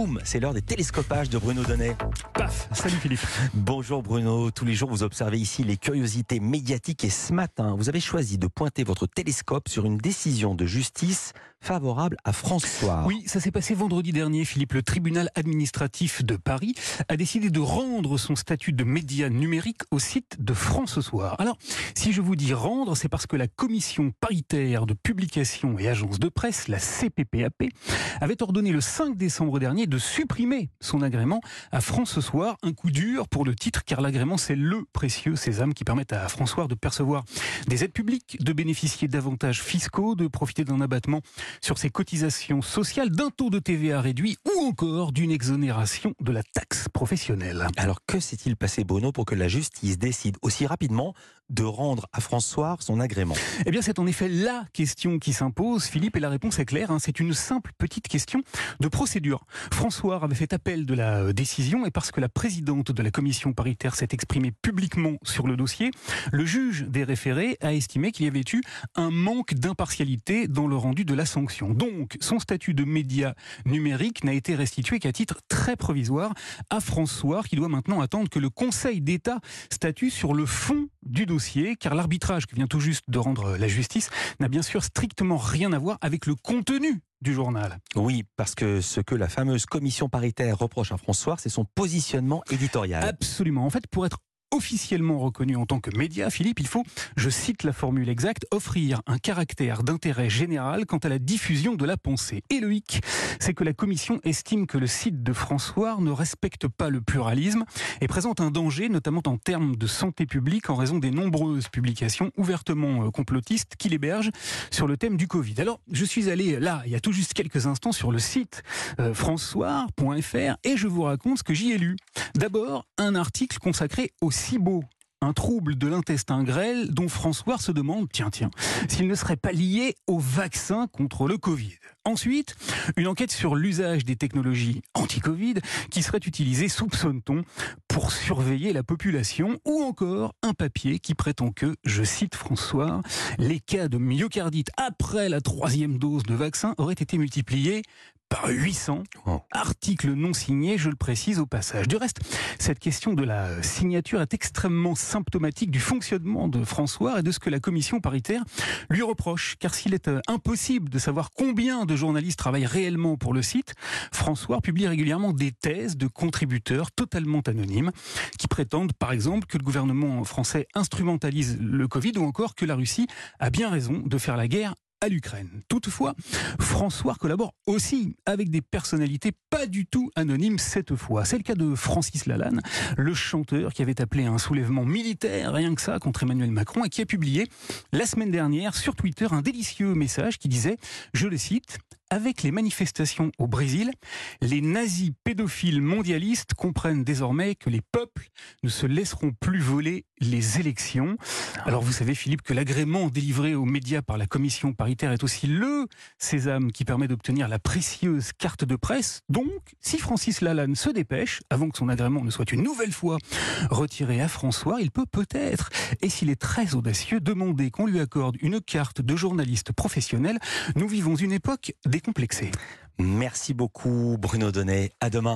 boum, c'est l'heure des télescopages de Bruno Donnet. Paf Salut Philippe. Bonjour Bruno, tous les jours vous observez ici les curiosités médiatiques et ce matin, vous avez choisi de pointer votre télescope sur une décision de justice favorable à François. Oui, ça s'est passé vendredi dernier. Philippe, le tribunal administratif de Paris a décidé de rendre son statut de média numérique au site de France ce soir. Alors, si je vous dis rendre, c'est parce que la commission paritaire de publication et agence de presse, la CPPAP, avait ordonné le 5 décembre dernier de supprimer son agrément à France ce soir. Un coup dur pour le titre, car l'agrément, c'est le précieux sésame qui permet à François de percevoir des aides publiques, de bénéficier d'avantages fiscaux, de profiter d'un abattement sur ses cotisations sociales, d'un taux de TVA réduit ou encore d'une exonération de la taxe professionnelle. Alors que s'est-il passé Bruno pour que la justice décide aussi rapidement de rendre à François son agrément Eh bien c'est en effet la question qui s'impose Philippe et la réponse est claire, hein. c'est une simple petite question de procédure. François avait fait appel de la euh, décision et parce que la présidente de la commission paritaire s'est exprimée publiquement sur le dossier, le juge des référés a estimé qu'il y avait eu un manque d'impartialité dans le rendu de la sanction. Donc son statut de média numérique n'a été restitué qu'à titre très provisoire à François qui doit maintenant attendre que le Conseil d'État statue sur le fond du dossier, car l'arbitrage que vient tout juste de rendre la justice n'a bien sûr strictement rien à voir avec le contenu du journal. Oui, parce que ce que la fameuse commission paritaire reproche à François, c'est son positionnement éditorial. Absolument. En fait, pour être officiellement reconnu en tant que média, Philippe, il faut, je cite la formule exacte, offrir un caractère d'intérêt général quant à la diffusion de la pensée. Et le c'est que la commission estime que le site de François ne respecte pas le pluralisme et présente un danger, notamment en termes de santé publique, en raison des nombreuses publications ouvertement euh, complotistes qu'il héberge sur le thème du Covid. Alors, je suis allé là, il y a tout juste quelques instants, sur le site euh, françois.fr et je vous raconte ce que j'y ai lu. D'abord, un article consacré au SIBO, un trouble de l'intestin grêle dont François se demande, tiens, tiens, s'il ne serait pas lié au vaccin contre le Covid. Ensuite, une enquête sur l'usage des technologies anti-Covid qui seraient utilisées, soupçonne-t-on, pour surveiller la population, ou encore un papier qui prétend que, je cite François, les cas de myocardite après la troisième dose de vaccin auraient été multipliés par 800. Article non signé, je le précise au passage. Du reste, cette question de la signature est extrêmement symptomatique du fonctionnement de François et de ce que la commission paritaire lui reproche. Car s'il est euh, impossible de savoir combien de journalistes travaillent réellement pour le site, François publie régulièrement des thèses de contributeurs totalement anonymes qui prétendent par exemple que le gouvernement français instrumentalise le Covid ou encore que la Russie a bien raison de faire la guerre à l'Ukraine. Toutefois, François collabore aussi avec des personnalités pas du tout anonymes cette fois. C'est le cas de Francis Lalanne, le chanteur qui avait appelé un soulèvement militaire, rien que ça, contre Emmanuel Macron et qui a publié la semaine dernière sur Twitter un délicieux message qui disait, je le cite, avec les manifestations au Brésil, les nazis pédophiles mondialistes comprennent désormais que les peuples ne se laisseront plus voler les élections. Alors vous savez Philippe que l'agrément délivré aux médias par la commission paritaire est aussi le sésame qui permet d'obtenir la précieuse carte de presse. Donc si Francis Lalanne se dépêche, avant que son agrément ne soit une nouvelle fois retiré à François, il peut peut-être, et s'il est très audacieux, demander qu'on lui accorde une carte de journaliste professionnel. Nous vivons une époque des Merci beaucoup Bruno Donnet. À demain.